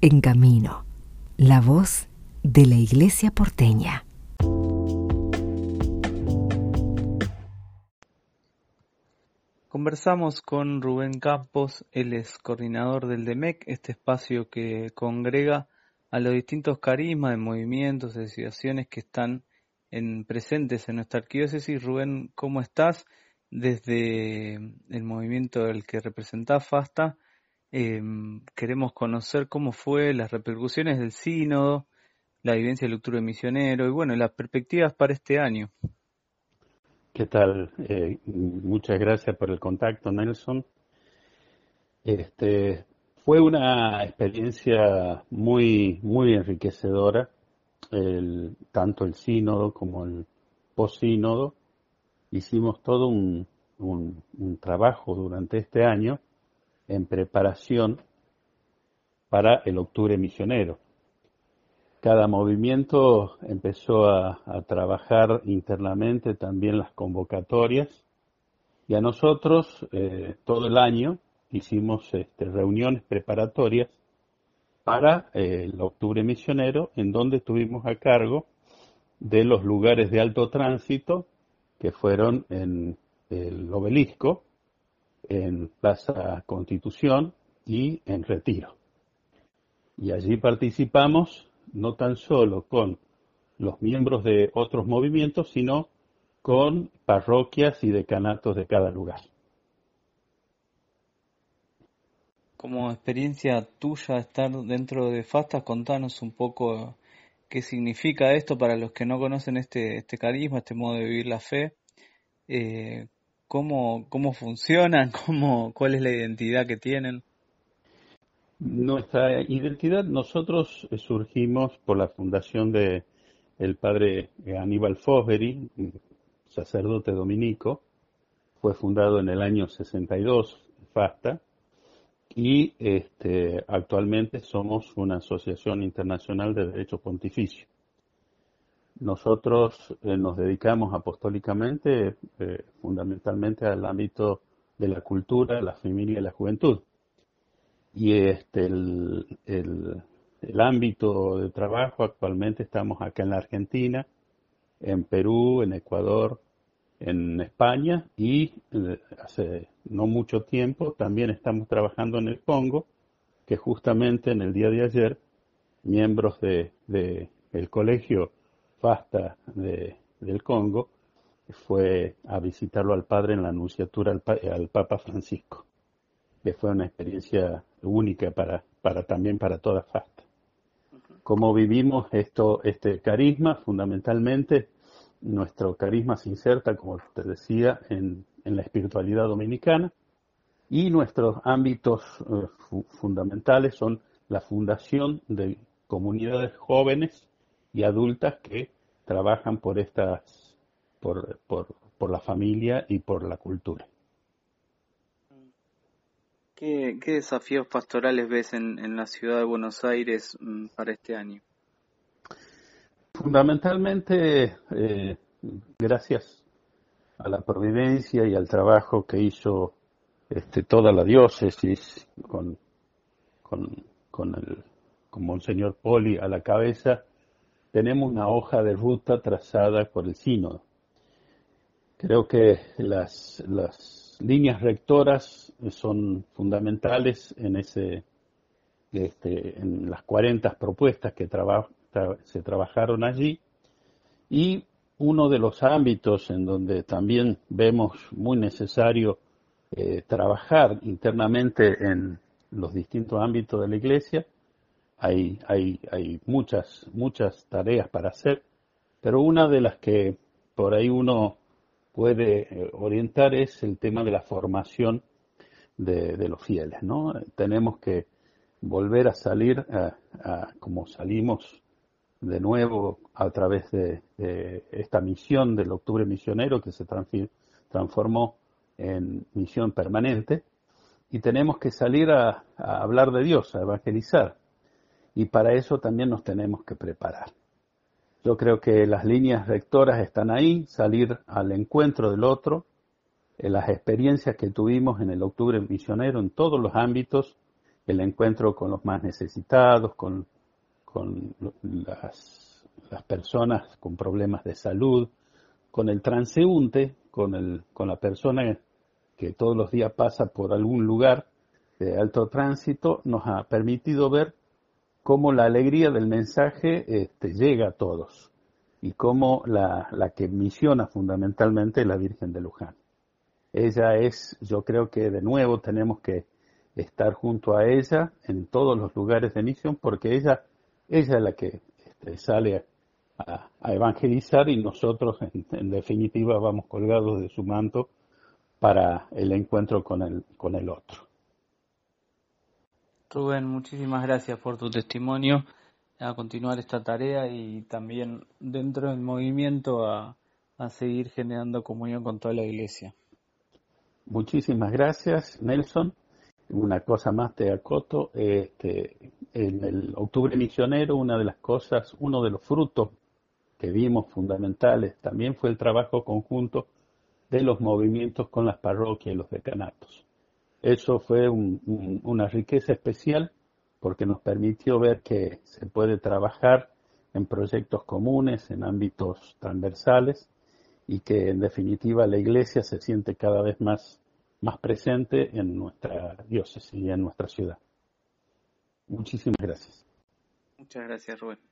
En Camino, la voz de la Iglesia porteña. Conversamos con Rubén Campos, él es coordinador del DEMEC, este espacio que congrega a los distintos carismas de movimientos, de que están en, presentes en nuestra arquidiócesis. Rubén, ¿cómo estás? Desde el movimiento del que representás, FASTA, em, queremos conocer cómo fue las repercusiones del sínodo, la vivencia del de misionero y bueno, las perspectivas para este año. ¿Qué tal? Eh, muchas gracias por el contacto, Nelson. Este, fue una experiencia muy, muy enriquecedora, el, tanto el sínodo como el posínodo. Hicimos todo un, un trabajo durante este año en preparación para el octubre misionero. Cada movimiento empezó a, trabajar internamente también las convocatorias y a nosotros eh, todo el año hicimos este, reuniones preparatorias para eh, el octubre misionero, en donde estuvimos a cargo de los lugares de alto tránsito, que fueron en el obelisco, en Plaza Constitución y en Retiro. Y allí participamos no tan solo con los miembros de otros movimientos, sino con parroquias y decanatos de cada lugar. como experiencia tuya estar dentro de FASTA, contanos un poco qué significa esto para los que no conocen este, este carisma, este modo de vivir la fe, eh, cómo, cómo funcionan, cómo, cuál es la identidad que tienen. Nuestra identidad, nosotros surgimos por la fundación de el padre Aníbal Fosbury, sacerdote dominico, fue fundado en el año 62, FASTA, y este, actualmente somos una asociación internacional de derecho pontificio. Nosotros eh, nos dedicamos apostólicamente eh, fundamentalmente al ámbito de la cultura, la familia y la juventud. Y este, el, el ámbito de trabajo actualmente estamos acá en la Argentina, en Perú, en Ecuador, en España y eh, hace no mucho tiempo también estamos trabajando en el Congo, que justamente en el día de ayer miembros de, el colegio FASTA de, del Congo fue a visitarlo al padre en la anunciatura al, Papa Francisco, que fue una experiencia única para, para también para toda FASTA. Como vivimos esto, este carisma, fundamentalmente nuestro carisma se inserta, como te decía, en, la espiritualidad dominicana y nuestros ámbitos eh, fundamentales son la fundación de comunidades jóvenes y adultas que trabajan por estas, por, por, la familia y por la cultura. ¿Qué, desafíos pastorales ves en, en, la ciudad de Buenos Aires mm, para este año? Fundamentalmente, eh, gracias a la providencia y al trabajo que hizo este, toda la diócesis con, con, con, el, con Monseñor Poli a la cabeza, tenemos una hoja de ruta trazada por el sínodo. Creo que las, líneas rectoras son fundamentales en ese este, en las 40 propuestas que trabajan se trabajaron allí y uno de los ámbitos en donde también vemos muy necesario eh, trabajar internamente en los distintos ámbitos de la iglesia, hay, hay, hay muchas, muchas tareas para hacer, pero una de las que por ahí uno puede eh, orientar es el tema de la formación de, de los fieles, ¿no? Tenemos que volver a salir a, a, como salimos de nuevo a través de, esta misión del octubre misionero que se transformó en misión permanente y tenemos que salir a, hablar de Dios, a evangelizar y para eso también nos tenemos que preparar. Yo creo que las líneas rectoras están ahí, salir al encuentro del otro, en las experiencias que tuvimos en el octubre misionero en todos los ámbitos el encuentro con los más necesitados, con, las, las, personas con problemas de salud, con el transeúnte, con, el, con la persona que todos los días pasa por algún lugar de alto tránsito, nos ha permitido ver cómo la alegría del mensaje este, llega a todos y cómo la, que misiona fundamentalmente es la Virgen de Luján. Ella es, yo creo que de nuevo tenemos que estar junto a ella en todos los lugares de misión porque ella, es la que este, sale a, evangelizar y nosotros en, definitiva vamos colgados de su manto para el encuentro con el, con el otro. Rubén, muchísimas gracias por tu testimonio a continuar esta tarea y también dentro del movimiento a, a seguir generando comunión con toda la iglesia. Muchísimas gracias, Nelson. Una cosa más te acoto. Este, en el octubre misionero, una de las cosas, uno de los frutos que vimos fundamentales también fue el trabajo conjunto de los movimientos con las parroquias y los decanatos. Eso fue una riqueza especial porque nos permitió ver que se puede trabajar en proyectos comunes, en ámbitos transversales y que en definitiva la Iglesia se siente cada vez más, más presente en nuestra diócesis y en nuestra ciudad. Muchísimas gracias. Muchas gracias, Rubén.